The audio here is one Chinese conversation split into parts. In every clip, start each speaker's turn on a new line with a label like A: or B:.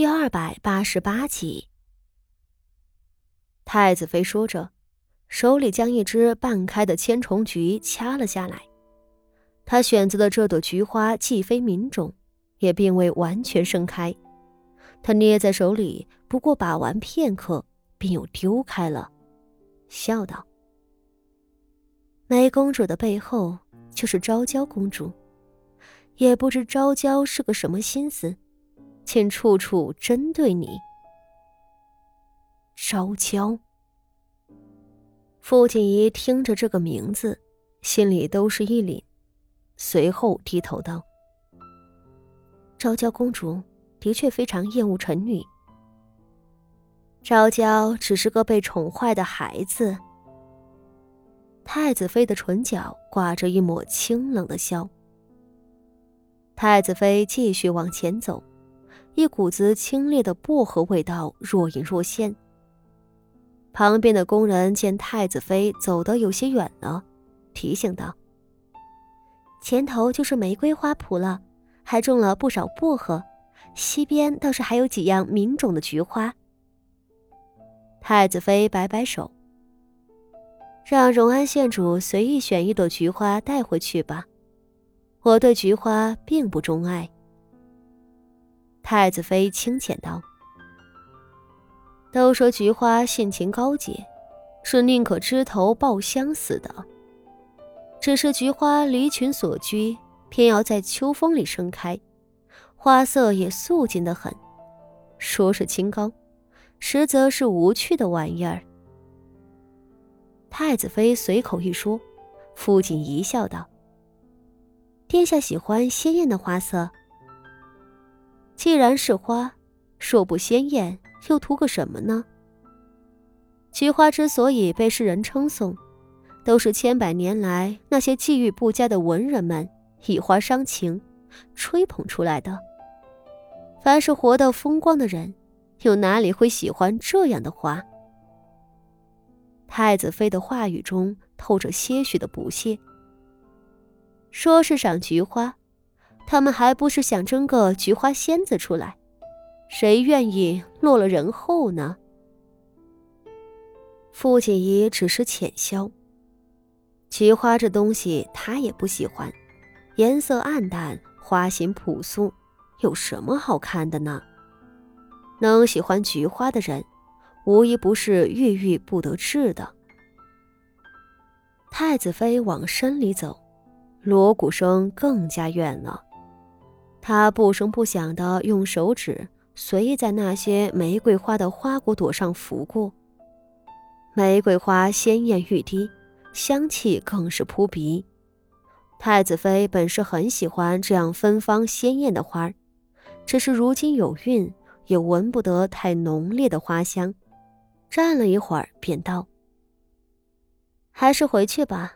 A: 第二百八十八集，太子妃说着，手里将一只半开的千重菊掐了下来。她选择的这朵菊花既非名种，也并未完全盛开。她捏在手里，不过把玩片刻，便又丢开了，笑道：“梅公主的背后就是昭娇公主，也不知昭娇是个什么心思。”竟处处针对你，烧焦。傅锦仪听着这个名字，心里都是一凛，随后低头道：“昭娇公主的确非常厌恶臣女。昭娇只是个被宠坏的孩子。”太子妃的唇角挂着一抹清冷的笑。太子妃继续往前走。一股子清冽的薄荷味道若隐若现。旁边的工人见太子妃走得有些远了，提醒道：“前头就是玫瑰花圃了，还种了不少薄荷，西边倒是还有几样名种的菊花。”太子妃摆摆手，让荣安县主随意选一朵菊花带回去吧。我对菊花并不钟爱。太子妃轻浅道：“都说菊花性情高洁，是宁可枝头抱香死的。只是菊花离群所居，偏要在秋风里盛开，花色也素净的很。说是清高，实则是无趣的玩意儿。”太子妃随口一说，父亲一笑道：“殿下喜欢鲜艳的花色。”既然是花，若不鲜艳，又图个什么呢？菊花之所以被世人称颂，都是千百年来那些际遇不佳的文人们以花伤情，吹捧出来的。凡是活得风光的人，又哪里会喜欢这样的花？太子妃的话语中透着些许的不屑。说是赏菊花。他们还不是想争个菊花仙子出来？谁愿意落了人后呢？傅锦仪只是浅笑。菊花这东西，他也不喜欢，颜色暗淡，花型朴素，有什么好看的呢？能喜欢菊花的人，无一不是郁郁不得志的。太子妃往深里走，锣鼓声更加远了。他不声不响地用手指随意在那些玫瑰花的花骨朵上拂过，玫瑰花鲜艳欲滴，香气更是扑鼻。太子妃本是很喜欢这样芬芳鲜艳的花只是如今有孕，也闻不得太浓烈的花香。站了一会儿，便道：“还是回去吧，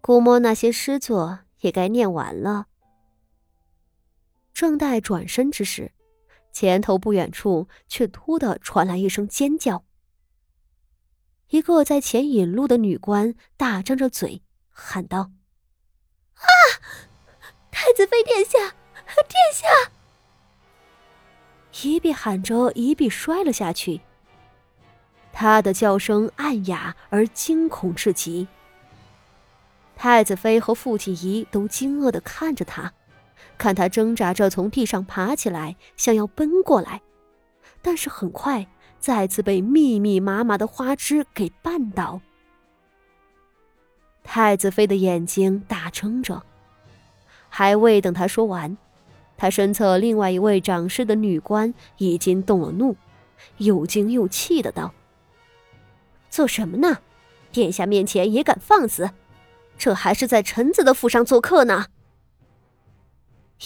A: 估摸那些诗作也该念完了。”正待转身之时，前头不远处却突的传来一声尖叫。一个在前引路的女官大张着嘴喊道：“
B: 啊，太子妃殿下，殿下！”
A: 一臂喊着，一臂摔了下去。她的叫声暗哑而惊恐至极。太子妃和傅锦仪都惊愕的看着他。看他挣扎着从地上爬起来，想要奔过来，但是很快再次被密密麻麻的花枝给绊倒。太子妃的眼睛大睁着，还未等他说完，他身侧另外一位掌事的女官已经动了怒，又惊又气的道：“做什么呢？殿下面前也敢放肆？这还是在臣子的府上做客呢！”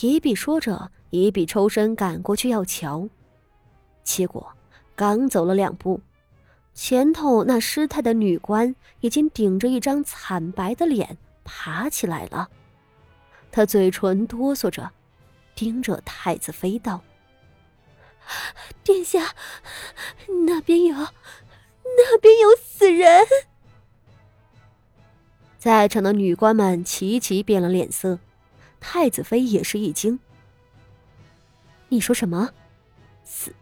A: 一臂说着，一臂抽身赶过去要瞧，结果刚走了两步，前头那失态的女官已经顶着一张惨白的脸爬起来了。她嘴唇哆嗦着，盯着太子妃道：“
B: 殿下，那边有，那边有死人！”
A: 在场的女官们齐齐变了脸色。太子妃也是一惊。你说什么？死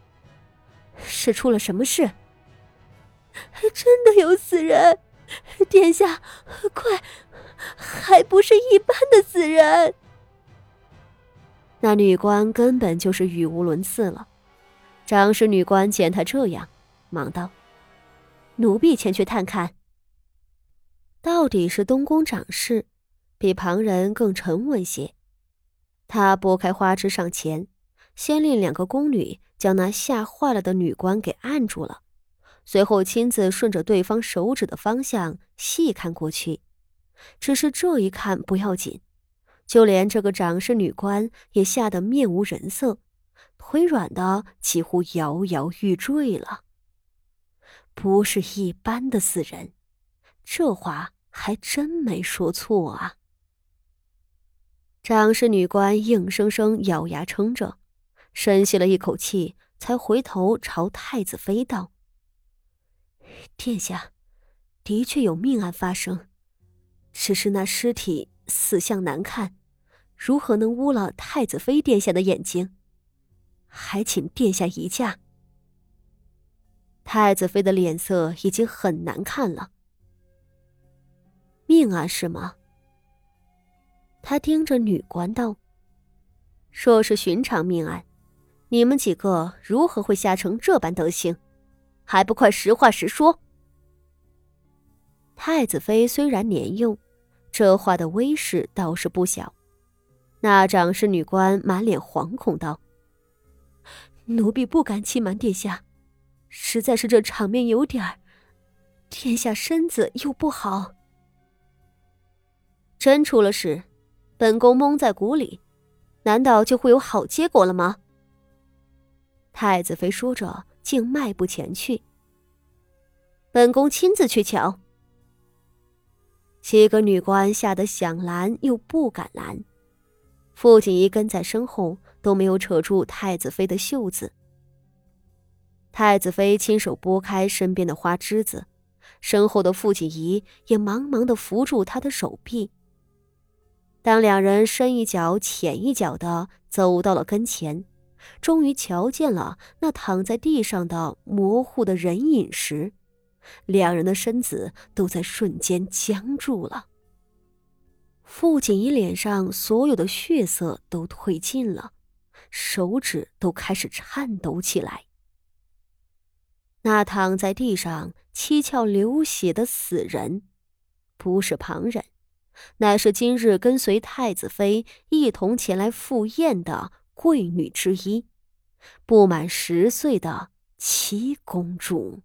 A: 是出了什么事？
B: 真的有死人！殿下，快，还不是一般的死人！
A: 那女官根本就是语无伦次了。掌事女官见他这样，忙道：“奴婢前去探看。”到底是东宫掌事，比旁人更沉稳些。他拨开花枝上前，先令两个宫女将那吓坏了的女官给按住了，随后亲自顺着对方手指的方向细看过去。只是这一看不要紧。就连这个掌事女官也吓得面无人色，腿软的几乎摇摇欲坠了。不是一般的死人，这话还真没说错啊！掌事女官硬生生咬牙撑着，深吸了一口气，才回头朝太子妃道：“殿下，的确有命案发生，只是那尸体死相难看。”如何能污了太子妃殿下的眼睛？还请殿下移驾。太子妃的脸色已经很难看了。命案是吗？他盯着女官道：“若是寻常命案，你们几个如何会吓成这般德行？还不快实话实说！”太子妃虽然年幼，这话的威势倒是不小。那掌事女官满脸惶恐道：“奴婢不敢欺瞒殿下，实在是这场面有点儿……殿下身子又不好，真出了事，本宫蒙在鼓里，难道就会有好结果了吗？”太子妃说着，竟迈步前去：“本宫亲自去瞧。”七个女官吓得想拦又不敢拦。傅锦仪跟在身后，都没有扯住太子妃的袖子。太子妃亲手拨开身边的花枝子，身后的傅锦仪也忙忙的扶住她的手臂。当两人深一脚浅一脚的走到了跟前，终于瞧见了那躺在地上的模糊的人影时，两人的身子都在瞬间僵住了。傅锦仪脸上所有的血色都褪尽了，手指都开始颤抖起来。那躺在地上七窍流血的死人，不是旁人，乃是今日跟随太子妃一同前来赴宴的贵女之一，不满十岁的七公主。